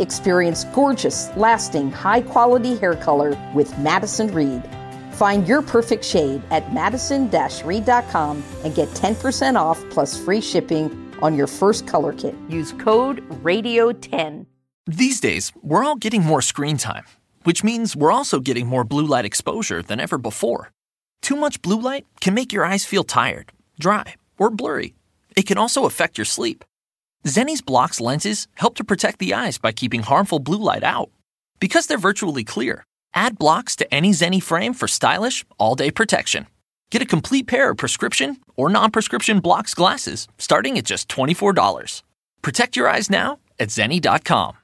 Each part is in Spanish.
Experience gorgeous, lasting, high quality hair color with Madison Reed. Find your perfect shade at madison reed.com and get 10% off plus free shipping on your first color kit. Use code RADIO10. These days, we're all getting more screen time, which means we're also getting more blue light exposure than ever before. Too much blue light can make your eyes feel tired, dry, or blurry. It can also affect your sleep. Zenni's blocks lenses help to protect the eyes by keeping harmful blue light out. Because they're virtually clear, add blocks to any Zenni frame for stylish, all day protection. Get a complete pair of prescription or non prescription blocks glasses starting at just $24. Protect your eyes now at Zenni.com.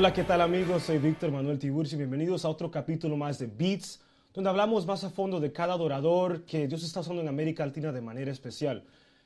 Hola, ¿qué tal amigos? Soy Víctor Manuel Tiburci. Bienvenidos a otro capítulo más de Beats, donde hablamos más a fondo de cada adorador que Dios está usando en América Latina de manera especial.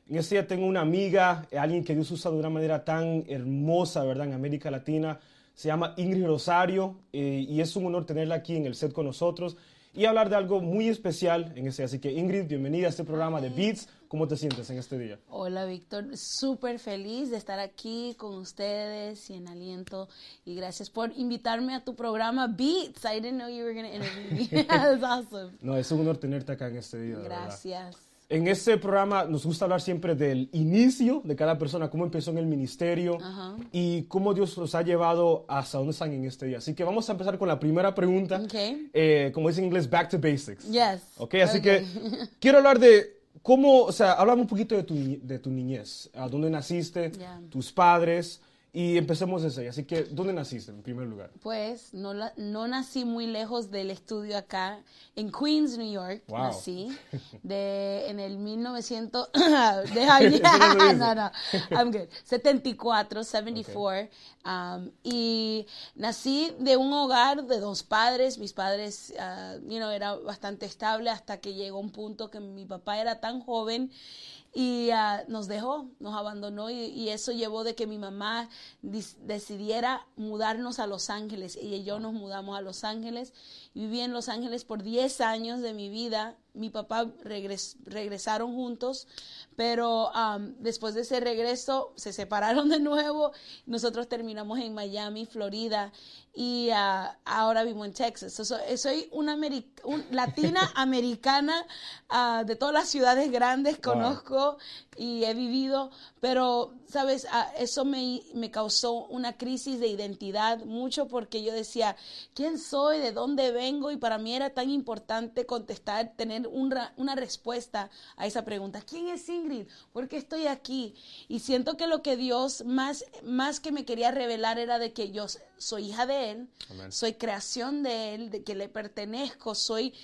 En este día tengo una amiga, eh, alguien que Dios usa de una manera tan hermosa, ¿verdad? En América Latina. Se llama Ingrid Rosario eh, y es un honor tenerla aquí en el set con nosotros y hablar de algo muy especial en este. Así que Ingrid, bienvenida a este programa de Beats. ¿Cómo te sientes en este día? Hola Víctor, súper feliz de estar aquí con ustedes y en aliento y gracias por invitarme a tu programa Beats. I didn't know you were going to interview me. That's awesome. No, es un honor tenerte acá en este día. Gracias. En este programa nos gusta hablar siempre del inicio de cada persona, cómo empezó en el ministerio y cómo Dios los ha llevado hasta donde están en este día. Así que vamos a empezar con la primera pregunta. Ok. Eh, como dice en inglés, back to basics. Yes. Ok, así que quiero hablar de cómo, o sea, hablame un poquito de tu, de tu niñez. ¿A dónde naciste? Tus padres. Y empecemos desde ahí. Así que, ¿dónde naciste en primer lugar? Pues no, la- no nací muy lejos del estudio acá, en Queens, New York. Wow. Nací de, en el 1900. deja ahí. Eso no no, I'm good. 74, 74. um, y nací de un hogar de dos padres. Mis padres, uh, you know, era bastante estable hasta que llegó un punto que mi papá era tan joven y ah, nos dejó, nos abandonó y, y eso llevó de que mi mamá decidiera mudarnos a Los Ángeles. Ella y yo nos mudamos a Los Ángeles. Viví en Los Ángeles por 10 años de mi vida. Mi papá regres- regresaron juntos, pero am, después de ese regreso se separaron de nuevo. Nosotros terminamos en Miami, Florida, y ah, ahora vivo en Texas. So- so- soy una ameri- un- latina americana ah, de todas las ciudades grandes, Wow. conozco y he vivido, pero, ¿sabes? Ah, eso me, me causó una crisis de identidad mucho porque yo decía, ¿quién soy? ¿De dónde vengo? Y para mí era tan importante contestar, tener un una respuesta a esa pregunta. ¿Quién es Ingrid? ¿Por qué estoy aquí? Y siento que lo que Dios más, más que me quería revelar era de que yo soy hija de Él, Amén. soy creación de Él, de que le pertenezco, soy,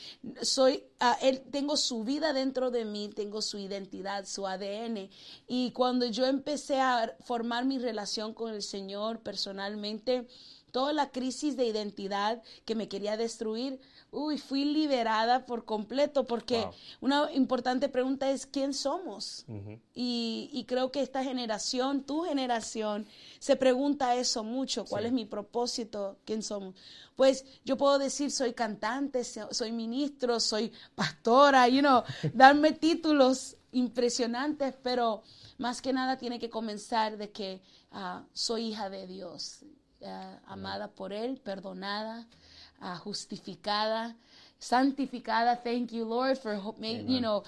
soy, a Él, tengo su vida dentro de mí, tengo su identidad, su ADN. Y cuando yo empecé a formar mi relación con el Señor personalmente, toda la crisis de identidad que me quería destruir, uy, fui liberada por completo, porque Wow. una importante pregunta es, ¿quién somos? y, y creo que esta generación, tu generación, se pregunta eso mucho, ¿cuál Sí. es mi propósito? ¿Quién somos? Pues yo puedo decir, soy cantante, so- soy ministro, soy pastora, you know, darme títulos impresionantes, pero más que nada tiene que comenzar de que ah, soy hija de Dios, amada por Él, perdonada, ah, justificada, santificada. Thank you, Lord, for you know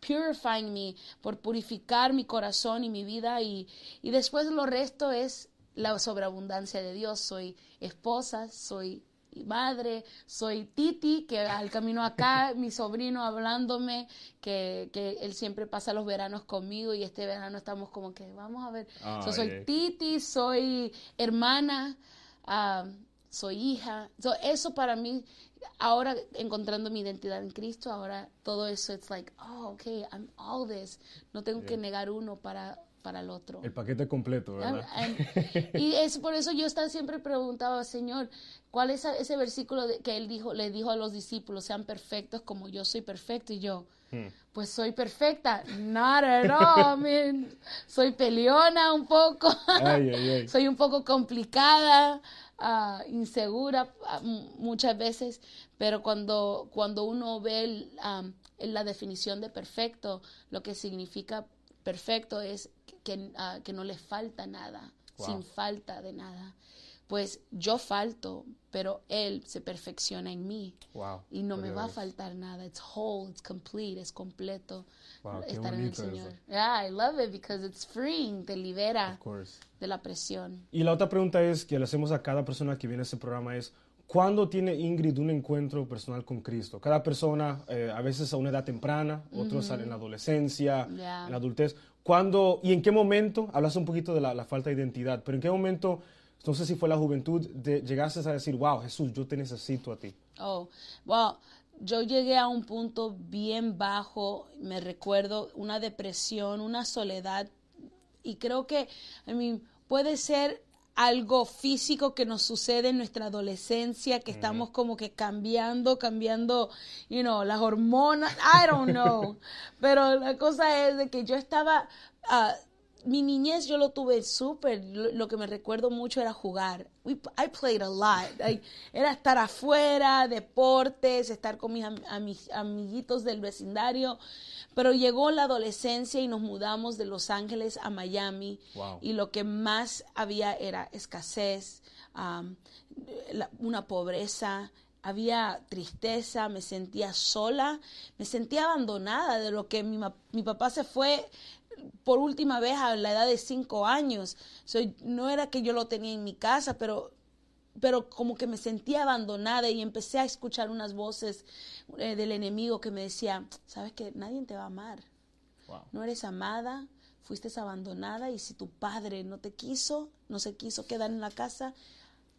purifying me, por purificar mi corazón y mi vida y, y después lo resto es la sobreabundancia de Dios. Soy esposa, soy madre, soy Titi, que al camino acá, mi sobrino hablándome, que, que él siempre pasa los veranos conmigo y este verano estamos como que vamos a ver. So, Ay, soy. Titi, soy hermana, ah, soy hija. So, eso para mí, ahora encontrando mi identidad en Cristo, ahora todo eso, it's like, oh, okay, I'm all this. No tengo que negar uno para, para el otro. El paquete completo, ¿verdad? And- and- y es por eso yo estaba siempre preguntaba, Señor, ¿cuál es ese versículo que él dijo, le dijo a los discípulos, sean perfectos como yo soy perfecto? Y yo, pues soy perfecta. Not at all, man. Soy peleona un poco. Ay, ay, ay. soy un poco complicada, ah, insegura ah, muchas veces, pero cuando, cuando uno ve el, la definición de perfecto, lo que significa perfecto es que, ah, que no le falta nada, Wow. sin falta de nada. Pues yo falto, pero Él se perfecciona en mí. Wow, Y no me va a faltar nada. It's whole, it's complete, es completo. Wow, estar en el Señor. eso. Yeah, I love it because it's freeing, te libera de la presión. Y la otra pregunta es que le hacemos a cada persona que viene a este programa es, ¿cuándo tiene Ingrid un encuentro personal con Cristo? Cada persona, eh, a veces a una edad temprana, otros en la adolescencia, Yeah. en la adultez. ¿Cuándo y en qué momento, hablas un poquito de la, la falta de identidad, pero en qué momento, no sé si fue la juventud, de, llegaste a decir, wow, Jesús, yo te necesito a ti? Oh, well, yo llegué a un punto bien bajo, me recuerdo, una depresión, una soledad, y creo que, I mean, puede ser algo físico que nos sucede en nuestra adolescencia, que estamos como que cambiando, cambiando, you know, las hormonas, I don't know, pero la cosa es de que yo estaba, ah, mi niñez yo lo tuve súper, lo, lo que me recuerdo mucho era jugar. We, I played a lot. I- era estar afuera, deportes, estar con mis, am- a mis amiguitos del vecindario. Pero llegó la adolescencia y nos mudamos de Los Ángeles a Miami. Wow. Y lo que más había era escasez, um, la- una pobreza, había tristeza, me sentía sola, me sentía abandonada de lo que mi, mi papá se fue por última vez a la edad de cinco años. Soy, no era que yo lo tenía en mi casa, pero, pero como que me sentía abandonada y empecé a escuchar unas voces eh, del enemigo que me decía, sabes que nadie te va a amar Wow. no eres amada, fuiste abandonada y si tu padre no te quiso, no se quiso quedar en la casa,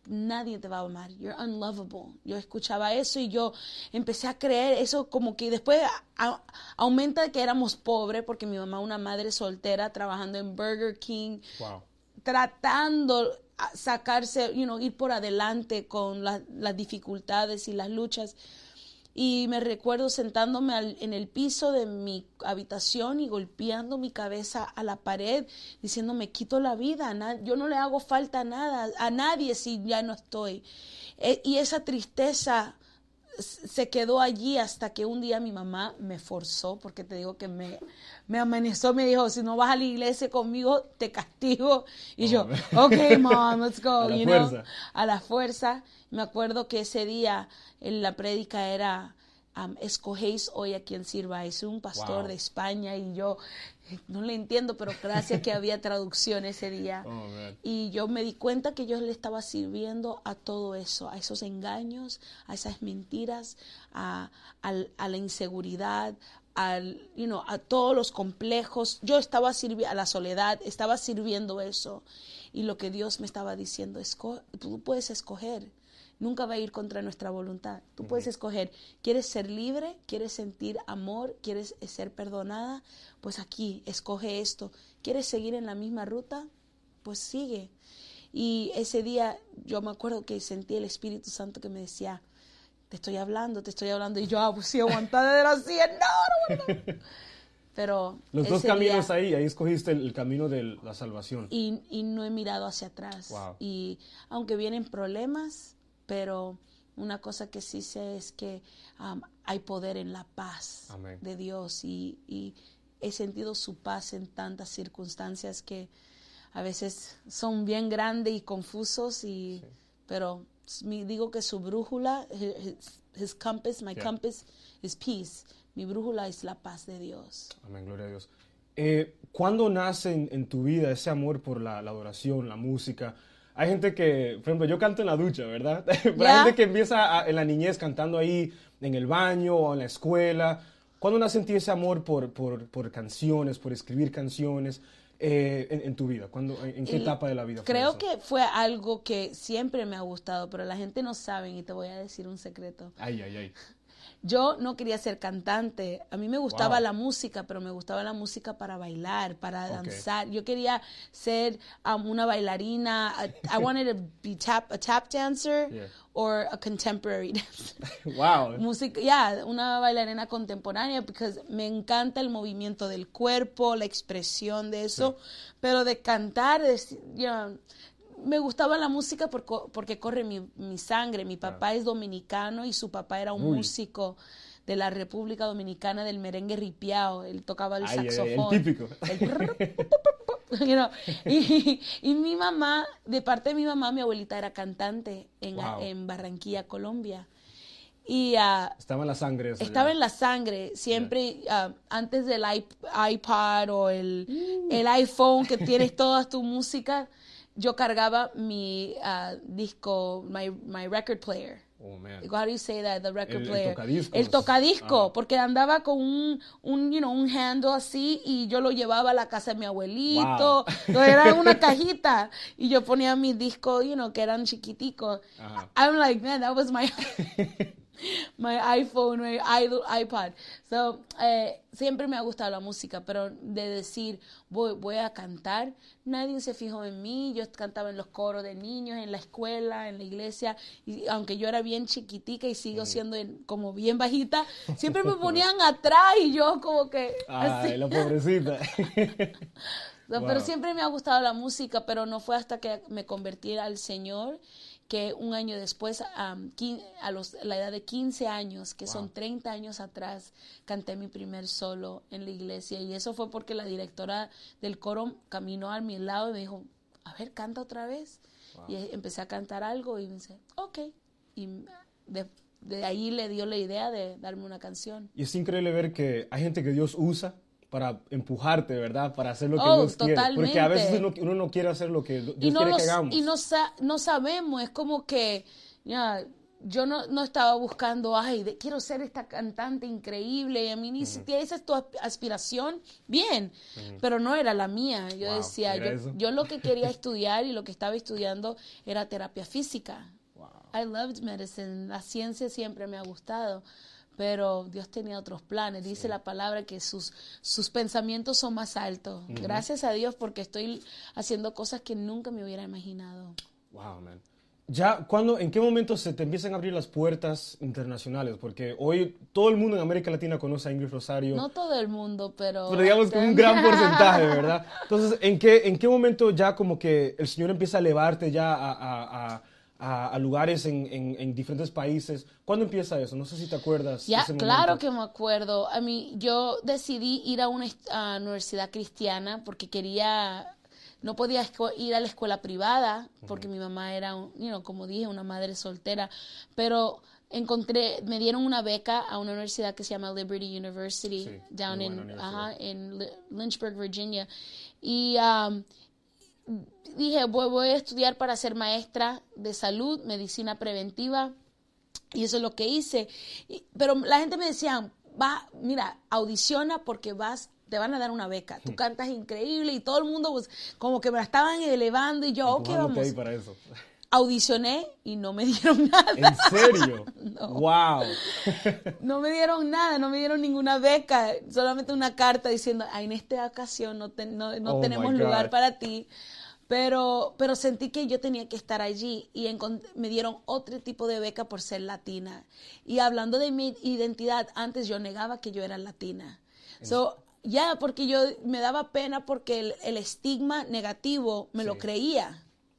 nadie te va a amar. You're unlovable. Yo escuchaba eso y yo empecé a creer eso como que después a- aumenta que éramos pobres porque mi mamá una madre soltera trabajando en Burger King, Wow. tratando sacarse, you know, ir por adelante con la- las dificultades y las luchas. Y me recuerdo sentándome al- en el piso de mi habitación y golpeando mi cabeza a la pared, diciendo, me quito la vida, yo no le hago falta a nada, a nadie si ya no estoy. Eh, y esa tristeza se quedó allí hasta que un día mi mamá me forzó, porque te digo que me, me amenazó, me dijo, si no vas a la iglesia conmigo, te castigo. Y yo, ok, mom, let's go, A la you know, fuerza. a la fuerza. Me acuerdo que ese día en la prédica era, um, escogéis hoy a quien sirváis, un pastor Wow. de España y yo no le entiendo, pero gracias que había traducción ese día. Oh. Y yo me di cuenta que yo le estaba sirviendo a todo eso, a esos engaños, a esas mentiras, a, a la inseguridad, al, you know, a todos los complejos. Yo estaba sirviendo a la soledad, estaba sirviendo eso. Y lo que Dios me estaba diciendo, esco- tú puedes escoger. Nunca va a ir contra nuestra voluntad. Tú puedes escoger, ¿quieres ser libre? ¿Quieres sentir amor? ¿Quieres ser perdonada? Pues aquí, escoge esto. ¿Quieres seguir en la misma ruta? Pues sigue. Y ese día yo me acuerdo que sentí el Espíritu Santo que me decía, te estoy hablando, te estoy hablando. Y yo, ah, pues sí, aguantada de la silla, no, no, no. Pero Los dos ese día- caminos ahí, ahí escogiste el, el camino de la salvación. y, y no he mirado hacia atrás. Wow. Y aunque vienen problemas, pero una cosa que sí sé es que um, hay poder en la paz Amén. de Dios y, y he sentido su paz en tantas circunstancias que a veces son bien grandes y confusos y pero mi- digo que su brújula his, his compass my Yeah. compass is peace mi brújula es la paz de Dios Amén, gloria a Dios. Eh, ¿Cuándo nace en, en tu vida ese amor por la, la adoración, la música? Hay gente que, por ejemplo, yo canto en la ducha, ¿verdad? Pero hay Ya. gente que empieza a- en la niñez cantando ahí en el baño o en la escuela. ¿Cuándo nace en ti ese amor por, por, por canciones, por escribir canciones? eh, en, en tu vida? ¿Cuándo, en, qué etapa de la vida fue Creo eso? que fue algo que siempre me ha gustado, pero la gente no sabe y te voy a decir un secreto. Ay, ay, ay. Yo no quería ser cantante. A mí me gustaba Wow. la música, pero me gustaba la música para bailar, para danzar. Yo quería ser um, una bailarina. I, I wanted to be tap, a tap dancer Yeah. or a contemporary dancer. Wow. Música, ya, una bailarina contemporánea, porque me encanta el movimiento del cuerpo, la expresión de eso, pero de cantar, de, you know, me gustaba la música por porque corre mi, mi sangre. Mi papá es dominicano y su papá era un Uy. músico de la República Dominicana del merengue ripiao. Él tocaba el Ay, saxofón. típico. El you know, y, y mi mamá, de parte de mi mamá, mi abuelita era cantante en, Wow. en Barranquilla, Colombia. Y ah, Estaba en la sangre eso. estaba ya. en la sangre, siempre ah, antes del iP- iPad o el, Mm. el iPhone que tienes toda tu música, yo cargaba mi ah, disco, my, my record player. Oh, man. How do you say that? The record El- el player. El tocadisco, Ajá. porque andaba con un, un, you know, un handle así y yo lo llevaba a la casa de mi abuelito. Wow. Era una cajita y yo ponía mis discos, you know, que eran chiquiticos. I'm like, man, that was my my iPhone, my i- iPod. So, eh, siempre me ha gustado la música, pero de decir, voy, voy a cantar, nadie se fijó en mí. Yo cantaba en los coros de niños, en la escuela, en la iglesia, y aunque yo era bien chiquitica y sigo siendo en- como bien bajita, siempre me ponían atrás y yo como que así. Ay, la pobrecita. Wow. Pero siempre me ha gustado la música, pero no fue hasta que me convertí al Señor que un año después, quin- a, los, a la edad de 15 años, que son 30 años atrás, canté mi primer solo en la iglesia. Y eso fue porque la directora del coro caminó a mi lado y me dijo, a ver, canta otra vez. Y empecé a cantar algo y me dice, ok. Y de, de ahí le dio la idea de darme una canción. Y es increíble ver que hay gente que Dios usa para empujarte, ¿verdad? Para hacer lo que Oh, Dios quiere. Porque a veces uno, totalmente. uno no quiere hacer lo que Dios y no, quiere que hagamos. y no, sa- no sabemos, es como que ya, yo no, no estaba buscando, ay, de- quiero ser esta cantante increíble, y a mí ni siquiera esa es tu asp- aspiración, bien, pero no era la mía. Yo Wow, decía, yo, yo lo que quería estudiar y lo que estaba estudiando era terapia física. Wow. I loved medicine, la ciencia siempre me ha gustado, pero Dios tenía otros planes. Dice la palabra que sus, sus pensamientos son más altos. Gracias a Dios porque estoy haciendo cosas que nunca me hubiera imaginado. Wow, man. Ya, ¿cuándo, ¿en qué momento se te empiezan a abrir las puertas internacionales? Porque hoy todo el mundo en América Latina conoce a Ingrid Rosario. No todo el mundo, pero... pero digamos que un gran porcentaje, ¿verdad? Entonces, ¿en qué, ¿en qué momento ya como que el Señor empieza a elevarte ya a, a- a- a- a lugares en, en- en diferentes países? ¿Cuándo empieza eso? No sé si te acuerdas. Ya, claro que me acuerdo. A mí, yo decidí ir a una a universidad cristiana porque quería, no podía ir a la escuela privada porque mi mamá era, un- you know, como dije, una madre soltera, pero encontré, me dieron una beca a una universidad que se llama Liberty University, Sí, down in, ajá, en Lynchburg, Virginia. Y um, dije, voy, voy a estudiar para ser maestra de salud, medicina preventiva. Y eso es lo que hice. Y- pero la gente me decía, va, mira, audiciona porque vas, te van a dar una beca. Tú cantas increíble y todo el mundo pues, como que me la estaban elevando y yo, ok, vamos. para eso. Audicioné y no me dieron nada. ¿En serio? Wow. No me dieron nada, no me dieron ninguna beca, solamente una carta diciendo, "Ay, en esta ocasión no, te- no, no Oh, tenemos lugar para ti. Pero, pero sentí que yo tenía que estar allí y me dieron otro tipo de beca por ser latina. Y hablando de mi identidad, antes yo negaba que yo era latina. So, ya, porque yo me daba pena porque el, el estigma negativo me lo Sí.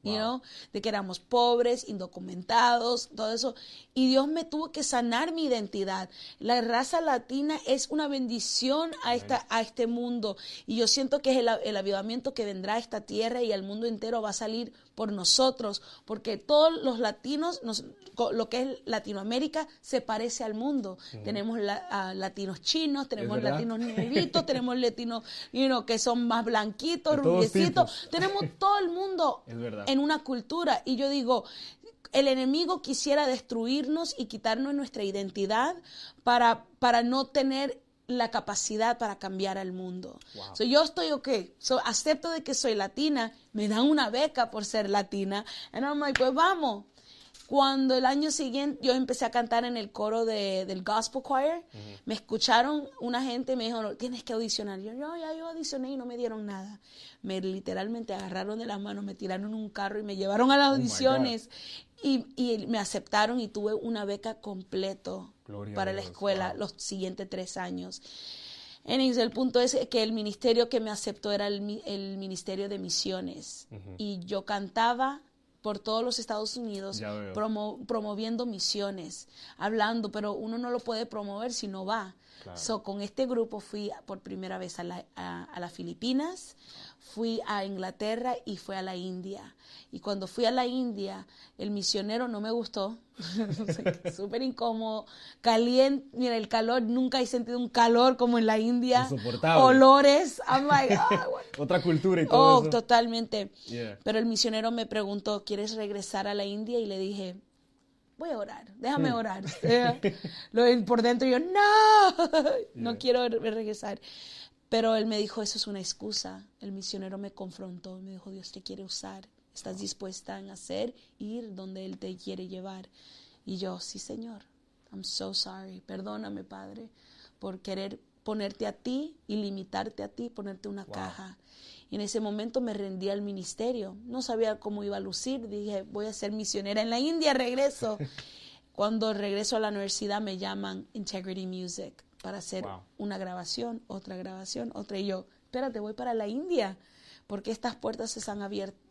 Creía. you Wow. know, de que éramos pobres, indocumentados, todo eso. Y Dios me tuvo que sanar mi identidad. La raza latina es una bendición a, esta, a este mundo. Y yo siento que es el, el avivamiento que vendrá a esta tierra y al mundo entero va a salir por nosotros. Porque todos los latinos, nos- lo que es Latinoamérica, se parece al mundo. Tenemos la- latinos chinos, tenemos latinos negritos, tenemos latinos you know, que son más blanquitos, rubiecitos. Tenemos todo el mundo en una cultura. Y yo digo, el enemigo quisiera destruirnos y quitarnos nuestra identidad para, para no tener la capacidad para cambiar al mundo. So, yo estoy ok, so, acepto de que soy latina, me dan una beca por ser latina, and I'm like, pues vamos. Cuando el año siguiente yo empecé a cantar en el coro de, del Gospel Choir, me escucharon una gente me dijo, tienes que audicionar. Yo, no, ya yo audicioné y no me dieron nada. Me literalmente agarraron de las manos, me tiraron en un carro y me llevaron a las audiciones y, y me aceptaron y tuve una beca completo Gloria para la escuela wow. los siguientes tres años. El punto es que el ministerio que me aceptó era el, el ministerio de misiones. Y yo cantaba por todos los Estados Unidos promo- promoviendo misiones, hablando, pero uno no lo puede promover si no va. So, con este grupo fui por primera vez a, la- a- a las Filipinas, fui a Inglaterra y fui a la India. Y cuando fui a la India, el misionero no me gustó, súper incómodo, caliente, mira, el calor, nunca he sentido un calor como en la India. Insoportable. Olores, like, ah, what- Otra cultura y todo Oh, eso. totalmente. Yeah. Pero el misionero me preguntó, ¿quieres regresar a la India? Y le dije, voy a orar, déjame orar. Eh, por dentro yo, no, no quiero re- regresar. Pero él me dijo, eso es una excusa. El misionero me confrontó y me dijo, Dios te quiere usar. ¿Estás dispuesta a hacer, ir donde Él te quiere llevar? Y yo, sí, Señor. I'm so sorry. Perdóname, Padre, por querer ponerte a ti y limitarte a ti, ponerte una caja. Y en ese momento me rendí al ministerio. No sabía cómo iba a lucir. Dije, voy a ser misionera en la India, regreso. Cuando regreso a la universidad me llaman Integrity Music para hacer Wow. una grabación, otra grabación, otra. Y yo, espérate, voy para la India, porque estas puertas se están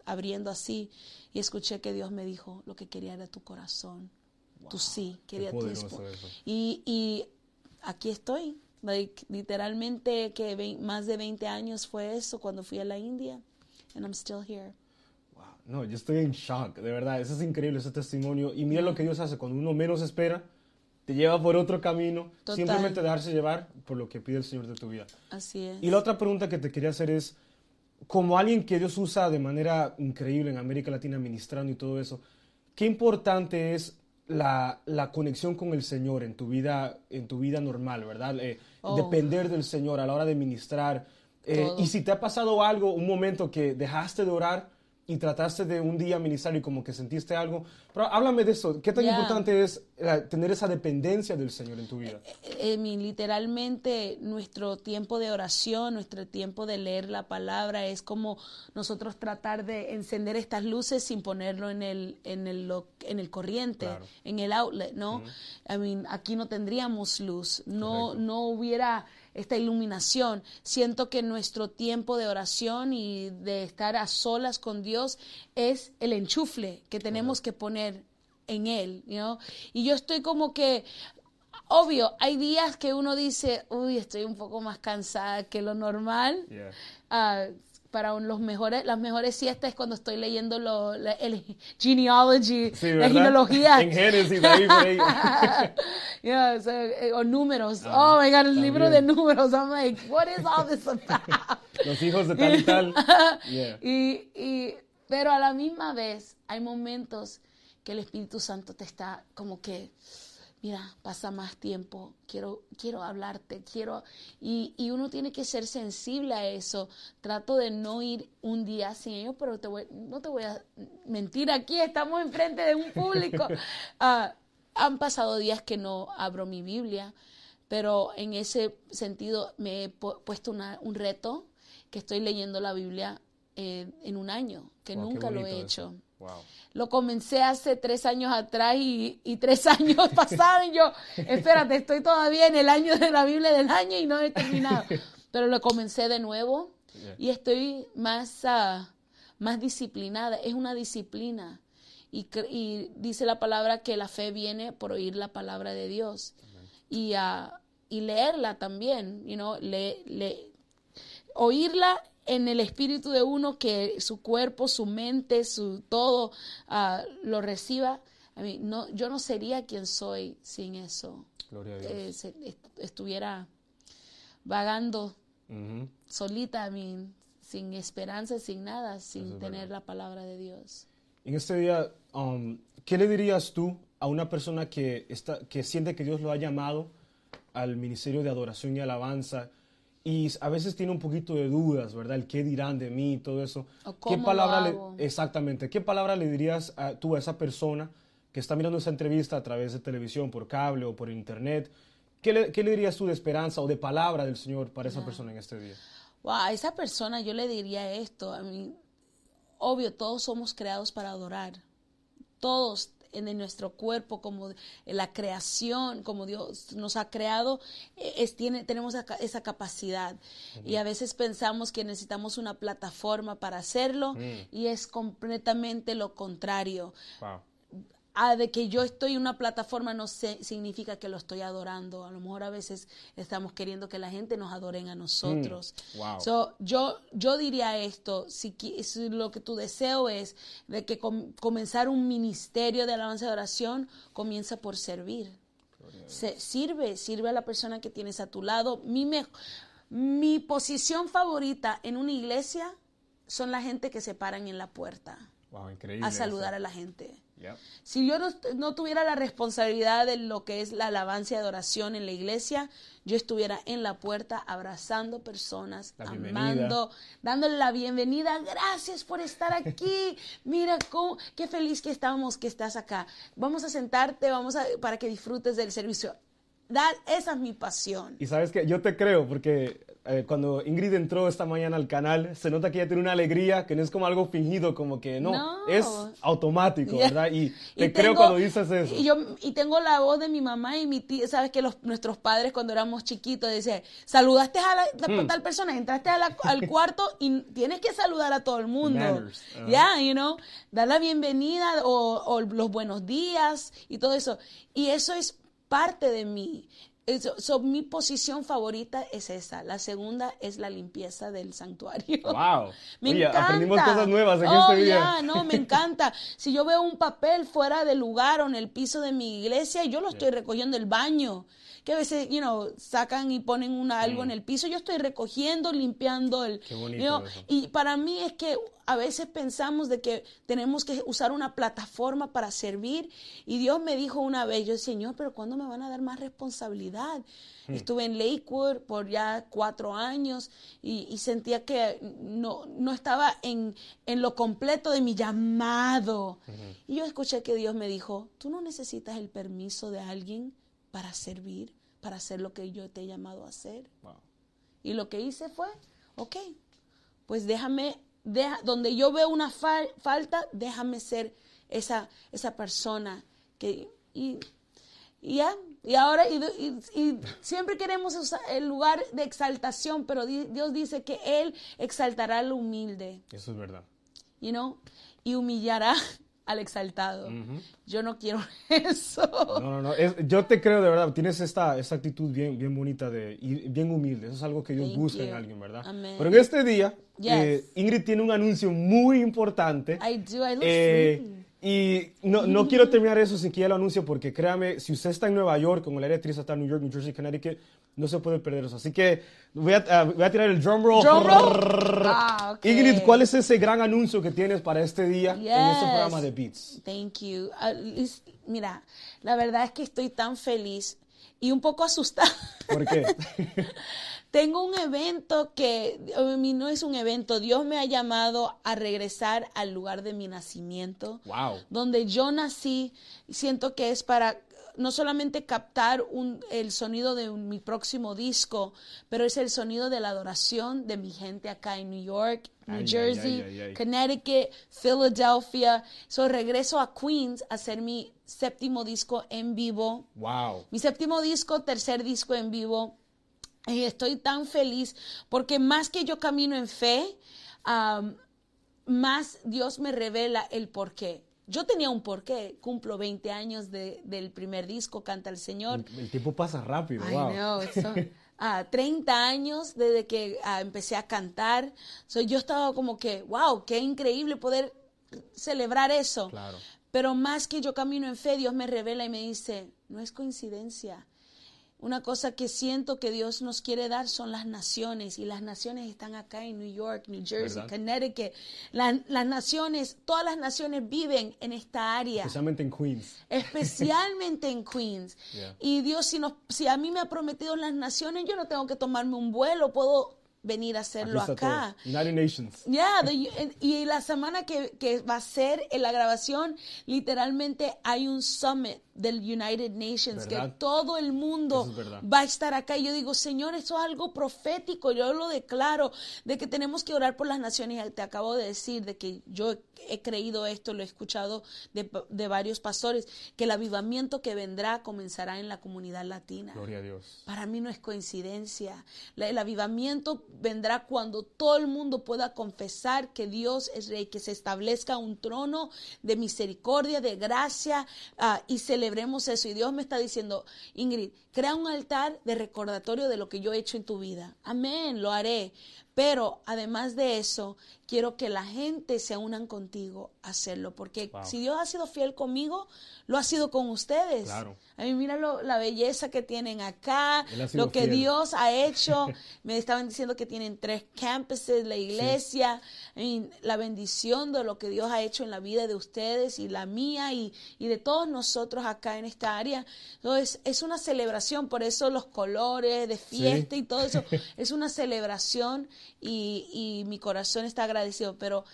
abriendo así. Y escuché que Dios me dijo, lo que quería era tu corazón. Tu sí, quería tu. Y, y aquí estoy. Like, literalmente que más de 20 años fue eso cuando fui a la India. And I'm still here. Wow. No, yo estoy en shock, de verdad. Eso es increíble, ese testimonio. Y mira lo que Dios hace cuando uno menos espera, te lleva por otro camino. Total. Simplemente dejarse llevar por lo que pide el Señor de tu vida. Así es. Y la otra pregunta que te quería hacer es, como alguien que Dios usa de manera increíble en América Latina, ministrando y todo eso, ¿qué importante es la, la conexión con el Señor en tu vida, en tu vida normal, verdad? Eh, Oh. Depender del Señor a la hora de ministrar. Eh, y si te ha pasado algo, un momento que dejaste de orar y trataste de un día ministrar y como que sentiste algo, pero háblame de eso. ¿Qué tan Ya. importante es eh, tener esa dependencia del Señor en tu vida? eh, mi- literalmente nuestro tiempo de oración, nuestro tiempo de leer la palabra es como nosotros tratar de encender estas luces sin ponerlo en el en el en el corriente, Claro. en el outlet, ¿no? I mean, aquí no tendríamos luz, no no hubiera esta iluminación. Siento que nuestro tiempo de oración y de estar a solas con Dios es el enchufle que tenemos que poner en él, know? Y yo estoy como que Obvio, hay días que uno dice, uy, estoy un poco más cansada que lo normal. Yeah. Ah, para los mejores, las mejores siestas es cuando estoy leyendo lo, la- el genealogy, Sí, la genealogía. En Génesis, ahí por ahí. Yeah, o, sea, eh, o números. oh my God, el libro de números. I'm like, what is all this about? Los hijos de tal y tal. Yeah. y, y, pero a la misma vez hay momentos que el Espíritu Santo te está como que, mira, pasa más tiempo, quiero, quiero hablarte, quiero... Y, y uno tiene que ser sensible a eso. Trato de no ir un día sin ellos, pero te voy- no te voy a mentir aquí, estamos enfrente de un público. Ah, han pasado días que no abro mi Biblia, pero en ese sentido me he pu- puesto una- un reto que estoy leyendo la Biblia eh, en un año, que Wow, nunca lo he hecho. eso. Wow. Lo comencé hace tres años atrás y, y tres años pasaron y yo, espérate, estoy todavía en el año de la Biblia del año y no he terminado. Pero lo comencé de nuevo y estoy más, ah, más disciplinada. Es una disciplina. Y, y dice la palabra que la fe viene por oír la palabra de Dios. Y, ah, y leerla también, you know, le, le- oírla en el espíritu de uno, que su cuerpo, su mente, su todo ah, lo reciba. I mean, no, yo no sería quien soy sin eso. Gloria a Dios. Eh, se- est- estuviera vagando Ujú. solita, I mean, sin esperanza, sin nada, sin es tener verdad. la palabra de Dios. En este día, um, ¿qué le dirías tú a una persona que, está, que siente que Dios lo ha llamado, al ministerio de adoración y alabanza y a veces tiene un poquito de dudas, ¿verdad? El qué dirán de mí y todo eso. O ¿Qué cómo lo palabra le- exactamente, qué palabra le dirías a, tú a esa persona que está mirando esa entrevista a través de televisión, por cable o por internet? ¿Qué le, qué le dirías tú de esperanza o de palabra del Señor para esa persona en este día? Wow, a esa persona yo le diría esto. A mí, obvio, todos somos creados para adorar. Todos en nuestro cuerpo, como en la creación, como Dios nos ha creado, eh, es, tiene, tenemos esa, esa capacidad. Y a veces pensamos que necesitamos una plataforma para hacerlo y es completamente lo contrario. Wow. Ah, de que yo estoy en una plataforma no sé- significa que lo estoy adorando. A lo mejor a veces estamos queriendo que la gente nos adoren a nosotros. Mm, wow. So, yo, yo diría esto, si, si lo que tu deseo es de que com- comenzar un ministerio de alabanza y oración, comienza por servir. Se- sirve, sirve a la persona que tienes a tu lado. Mi, me- mi posición favorita en una iglesia son la gente que se paran en la puerta Wow, a saludar a la gente. Yep. Si yo no, no tuviera la responsabilidad de lo que es la alabanza y adoración en la iglesia, yo estuviera en la puerta abrazando personas, amando, dándole la bienvenida. Gracias por estar aquí. Mira cómo, qué feliz que estamos que estás acá. Vamos a sentarte, vamos a para que disfrutes del servicio. That- esa es mi pasión. Y sabes que yo te creo, porque eh, cuando Ingrid entró esta mañana al canal, se nota que ella tiene una alegría que no es como algo fingido, como que no, No. es automático, Yeah. ¿verdad? Y te Y creo tengo- cuando dices eso. Y, yo, y tengo la voz de mi mamá y mi tía. Sabes que los, nuestros padres, cuando éramos chiquitos, decían: Saludaste a la, Hmm. tal persona, entraste a la- al cuarto y tienes que saludar a todo el mundo. Ya, ajá. you know, dar la bienvenida o, o los buenos días y todo eso. Y eso es parte de mí. So, mi posición favorita es esa. La segunda es la limpieza del santuario. Wow. Me Oye, encanta. aprendimos cosas nuevas en oh, este ya, no, me encanta. Si yo veo un papel fuera del lugar o en el piso de mi iglesia, yo lo estoy recogiendo del baño. Que a veces, you know, sacan y ponen una, algo en el piso. Yo estoy recogiendo, limpiando el. Mm. Qué bonito you know, eso. y para mí es que a veces pensamos de que tenemos que usar una plataforma para servir. Y Dios me dijo una vez, yo, Señor, pero ¿cuándo me van a dar más responsabilidad? Hmm. Estuve en Lakewood por ya cuatro años y, y sentía que no, no estaba en, en lo completo de mi llamado. Y yo escuché que Dios me dijo, tú no necesitas el permiso de alguien para servir, para hacer lo que yo te he llamado a hacer. Wow. Y lo que hice fue, ok, pues déjame, deja, donde yo veo una fal- falta, déjame ser esa, esa persona que, y, y ya, y ahora, y, y- y siempre queremos el lugar de exaltación, pero di- Dios dice que Él exaltará al humilde, Eso es verdad. you know, y humillará al exaltado. Yo no quiero eso. No, no, no. es- yo te creo de verdad. Tienes esta, esta actitud bien, bien bonita de, y bien humilde. Eso es algo que Dios Thank busca you. en alguien, ¿verdad? Pero en este día, Yes. eh, Ingrid tiene un anuncio muy importante. I do, I look Eh. Y no, no quiero terminar eso sin que ella lo anuncie, porque créame, si usted está en Nueva York, como la área actriz está en New York, New Jersey, Connecticut, no se puede perder eso. Así que voy a, ah, voy a tirar el drum roll. Drum roll. Ah. Ingrid, ¿cuál es ese gran anuncio que tienes para este día en este programa de Beats? Thank you. Liz, mira, la verdad es que estoy tan feliz y un poco asustada. ¿Por qué? Tengo un evento que no es un evento. Dios me ha llamado a regresar al lugar de mi nacimiento. Wow. Donde yo nací. Siento que es para no solamente captar un- el sonido de un- mi próximo disco, pero es el sonido de la adoración de mi gente acá en New York, New Ay, Jersey, ay, ay, ay. Connecticut, Philadelphia. So regreso a Queens a hacer mi séptimo disco en vivo. Wow. Mi séptimo disco, tercer disco en vivo. Y estoy tan feliz porque más que yo camino en fe, más Dios me revela el porqué. Yo tenía un porqué, cumplo 20 años de- del primer disco, Canta el Señor. El tiempo pasa rápido. I wow. know, it's so- ah, 30 años desde que ah, empecé a cantar. So, yo estaba como que, wow, qué increíble poder celebrar eso. Claro. Pero más que yo camino en fe, Dios me revela y me dice, no es coincidencia. Una cosa que siento que Dios nos quiere dar son las naciones y las naciones están acá en New York, New Jersey, ¿Verdad? Connecticut. La- las naciones, todas las naciones viven en esta área Especialmente en Queens. especialmente en Queens. Yeah. Y Dios, si, nos, si a mí me ha prometido las naciones, yo no tengo que tomarme un vuelo, puedo venir a hacerlo acá. United Nations. Ya, the- y la semana que, que va a ser en la grabación, literalmente hay un summit del United Nations, que todo el mundo es va a estar acá. Y yo digo, Señor, eso es algo profético, yo lo declaro, de que tenemos que orar por las naciones. Te acabo de decir de que yo he creído esto, lo he escuchado de, de varios pastores, que el avivamiento que vendrá comenzará en la comunidad latina. Gloria a Dios. Para mí no es coincidencia. La- el avivamiento vendrá cuando todo el mundo pueda confesar que Dios es rey, que se establezca un trono de misericordia, de gracia ah, y celebremos eso. Y Dios me está diciendo, Ingrid, crea un altar de recordatorio de lo que yo he hecho en tu vida. Amén, lo haré. Pero además de eso, quiero que la gente se unan contigo a hacerlo, porque Wow. si Dios ha sido fiel conmigo, lo ha sido con ustedes. Claro. A mí mira lo- la belleza que tienen acá, lo que fiel. Dios ha hecho. Me estaban diciendo que tienen tres campuses, la iglesia, la bendición de lo que Dios ha hecho en la vida de ustedes y la mía y, y de todos nosotros acá en esta área. Entonces, es una celebración, por eso los colores de fiesta y todo eso, es una celebración y, y mi corazón está agradecido, pero...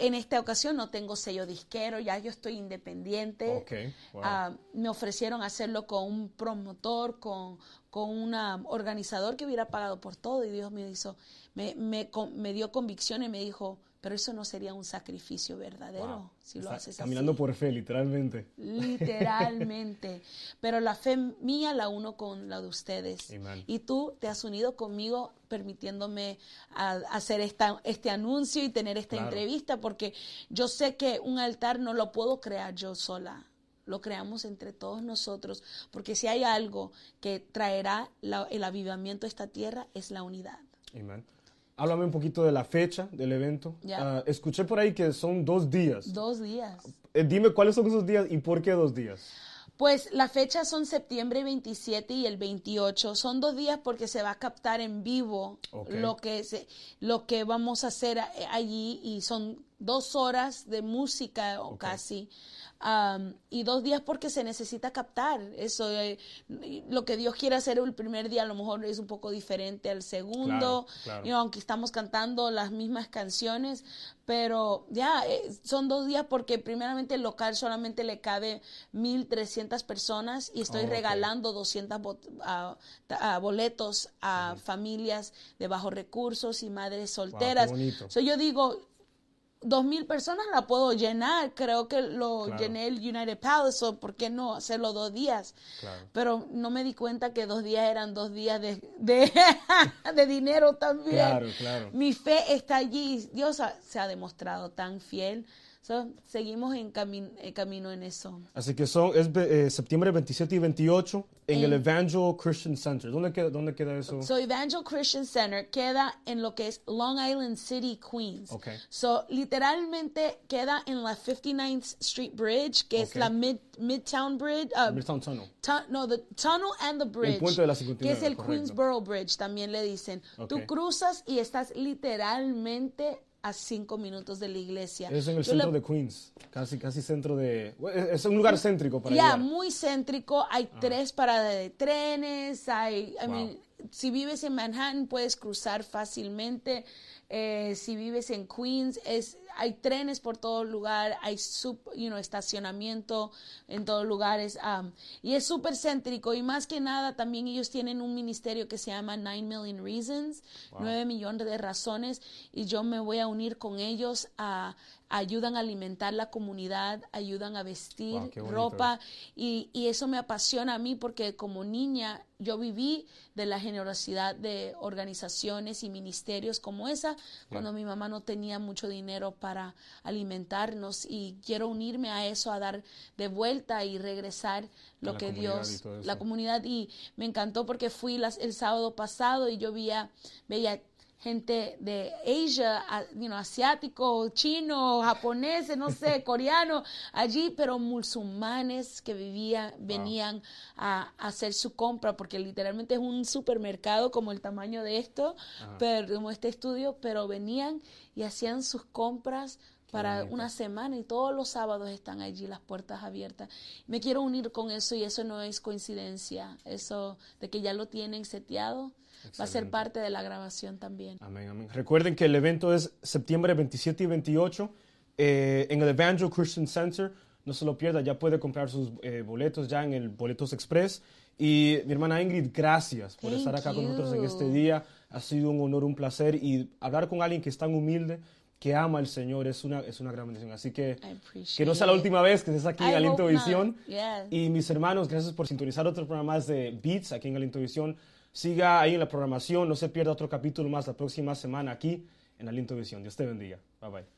En esta ocasión no tengo sello disquero, ya yo estoy independiente. Wow. Ah, me ofrecieron hacerlo con un promotor, con, con un organizador que hubiera pagado por todo y Dios me hizo, me, me, me dio convicción y me dijo, pero eso no sería un sacrificio verdadero Wow. si lo haces Caminando así. por fe, literalmente. Literalmente. Pero la fe mía la uno con la de ustedes. Amen. Y tú te has unido conmigo permitiéndome a- hacer esta, este anuncio y tener esta Claro. entrevista porque yo sé que un altar no lo puedo crear yo sola. Lo creamos entre todos nosotros, porque si hay algo que traerá la- el avivamiento a esta tierra es la unidad. Amen. Háblame un poquito de la fecha del evento. Ah, escuché por ahí que son dos días. Dos días. Eh, dime cuáles son esos días y por qué dos días. Pues las fechas son septiembre 27 y el 28. Son dos días porque se va a captar en vivo lo, que se, lo que vamos a hacer a- allí y son dos horas de música o casi. Am, y dos días porque se necesita captar eso eh, lo que Dios quiere hacer el primer día a lo mejor es un poco diferente al segundo Claro, claro. You know, aunque estamos cantando las mismas canciones pero ya eh, son dos días porque primeramente el local solamente le cabe 1300 personas y estoy Oh, regalando 200 bot- ah, ta- ah, boletos a familias de bajos recursos y madres solteras bonito. So, yo digo dos mil personas la puedo llenar. Creo que lo Claro. llené el United Palace, o ¿por qué no hacerlo dos días? Claro. Pero no me di cuenta que dos días eran dos días de, de, de dinero también. Claro. Mi fe está allí. Dios ha- se ha demostrado tan fiel. So, seguimos en, cami- en camino en eso. Así que son es eh, septiembre 27 y 28 en el En- Evangel Christian Center. ¿Dónde queda, dónde queda eso? So Evangel Christian Center queda en lo que es Long Island City, Queens. Ok. So literalmente queda en la 59th Street Bridge, que es Ok. la Mid, Midtown Bridge. uh, Midtown Tunnel. tu- no, the tunnel and the bridge. puente de la Que 59, es el correcto. Queensboro Bridge, también le dicen. Ok. Tú cruzas y estás literalmente a cinco minutos de la iglesia. Es en el Yo le- centro de Queens. Casi, casi centro de... Es un lugar céntrico para Ya, muy céntrico. Hay tres paradas de trenes. Hay, I Wow. mean, si vives en Manhattan puedes cruzar fácilmente. Eh, si vives en Queens, es, hay trenes por todo lugar, hay sub, you know, estacionamiento en todos lugares. um, y es súper céntrico. Y más que nada, también ellos tienen un ministerio que se llama Nine Million Reasons, nueve millones de razones. Y yo me voy a unir con ellos a ayudan a alimentar la comunidad, ayudan a vestir Wow, ropa y, y eso me apasiona a mí porque como niña yo viví de la generosidad de organizaciones y ministerios como esa cuando mi mamá no tenía mucho dinero para alimentarnos y quiero unirme a eso, a dar de vuelta y regresar lo la que Dios, la comunidad. Y me encantó porque fui las, el sábado pasado y yo veía, veía gente de Asia, you know, asiático, chino, japoneses, no sé, coreano, allí, pero musulmanes que vivían, venían a, a hacer su compra, porque literalmente es un supermercado como el tamaño de esto, pero, como este estudio, pero venían y hacían sus compras para una semana y todos los sábados están allí las puertas abiertas. Me quiero unir con eso y eso no es coincidencia, eso de que ya lo tienen seteado va a ser parte de la grabación también. Amén, amén. Recuerden que el evento es septiembre 27 y 28 eh, en el Evangel Christian Center. No se lo pierda, ya puede comprar sus eh, boletos ya en el Boletos Express. Y mi hermana Ingrid, gracias por Thank estar acá con nosotros en you. este día. Ha sido un honor, un placer. Y hablar con alguien que es tan humilde, que ama al Señor, es una, es una gran bendición. Así que que no sea la última vez que estés aquí en Aliento Visión. Yes. Y mis hermanos, gracias por sintonizar otro programa más de Beats aquí en Aliento Visión. Siga ahí en la programación, no se pierda otro capítulo más la próxima semana aquí en Aliento Visión. Dios te bendiga. Bye bye.